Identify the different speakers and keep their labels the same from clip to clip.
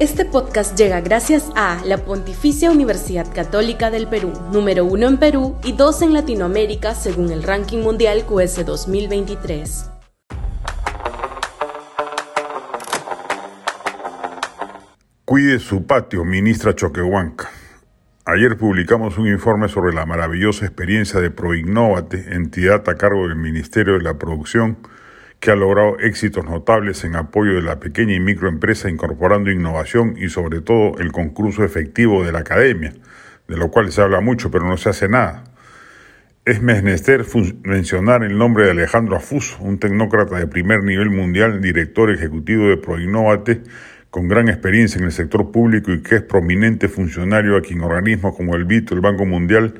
Speaker 1: Este podcast llega gracias a la Pontificia Universidad Católica del Perú, número uno en Perú y dos en Latinoamérica según el ranking mundial QS 2023.
Speaker 2: Cuide su patio, ministra Choquehuanca. Ayer publicamos un informe sobre la maravillosa experiencia de Proinnovate, entidad a cargo del Ministerio de la Producción, que ha logrado éxitos notables en apoyo de la pequeña y microempresa incorporando innovación y sobre todo el concurso efectivo de la academia, de lo cual se habla mucho pero no se hace nada. Es menester mencionar el nombre de Alejandro Afuso, un tecnócrata de primer nivel mundial, director ejecutivo de Proinnovate, con gran experiencia en el sector público y que es prominente funcionario a quien organismos como el BIT o el Banco Mundial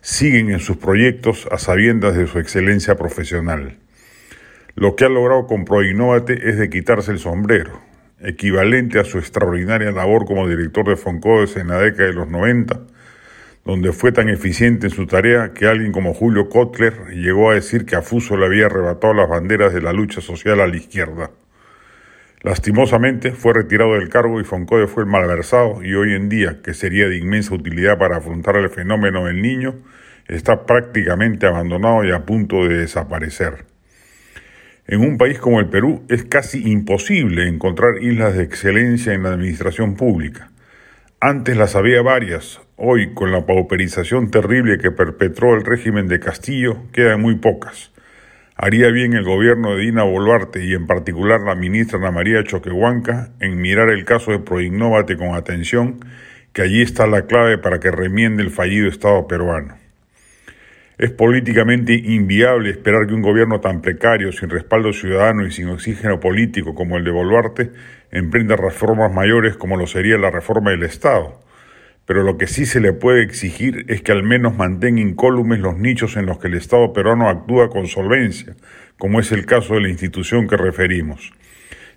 Speaker 2: siguen en sus proyectos a sabiendas de su excelencia profesional. Lo que ha logrado con Proinnovate es de quitarse el sombrero, equivalente a su extraordinaria labor como director de Foncodes en la década de los 90, donde fue tan eficiente en su tarea que alguien como Julio Kotler llegó a decir que a Fuso le había arrebatado las banderas de la lucha social a la izquierda. Lastimosamente fue retirado del cargo y Foncode fue malversado y hoy en día, que sería de inmensa utilidad para afrontar el fenómeno del niño, está prácticamente abandonado y a punto de desaparecer. En un país como el Perú es casi imposible encontrar islas de excelencia en la administración pública. Antes las había varias, hoy con la pauperización terrible que perpetró el régimen de Castillo quedan muy pocas. Haría bien el gobierno de Dina Boluarte y en particular la ministra Ana María Choquehuanca en mirar el caso de Proinnovate con atención, que allí está la clave para que remiende el fallido Estado peruano. Es políticamente inviable esperar que un gobierno tan precario, sin respaldo ciudadano y sin oxígeno político como el de Boluarte, emprenda reformas mayores como lo sería la reforma del Estado. Pero lo que sí se le puede exigir es que al menos mantenga incólumes los nichos en los que el Estado peruano actúa con solvencia, como es el caso de la institución que referimos.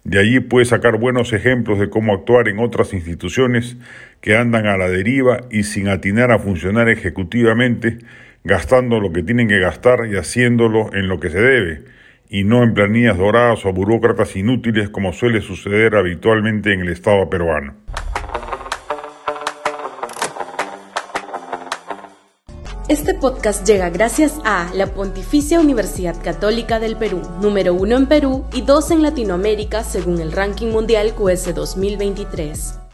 Speaker 2: De allí puede sacar buenos ejemplos de cómo actuar en otras instituciones que andan a la deriva y sin atinar a funcionar ejecutivamente gastando lo que tienen que gastar y haciéndolo en lo que se debe, y no en planillas doradas o burócratas inútiles como suele suceder habitualmente en el Estado peruano.
Speaker 1: Este podcast llega gracias a la Pontificia Universidad Católica del Perú, número uno en Perú y dos en Latinoamérica según el ranking mundial QS 2023.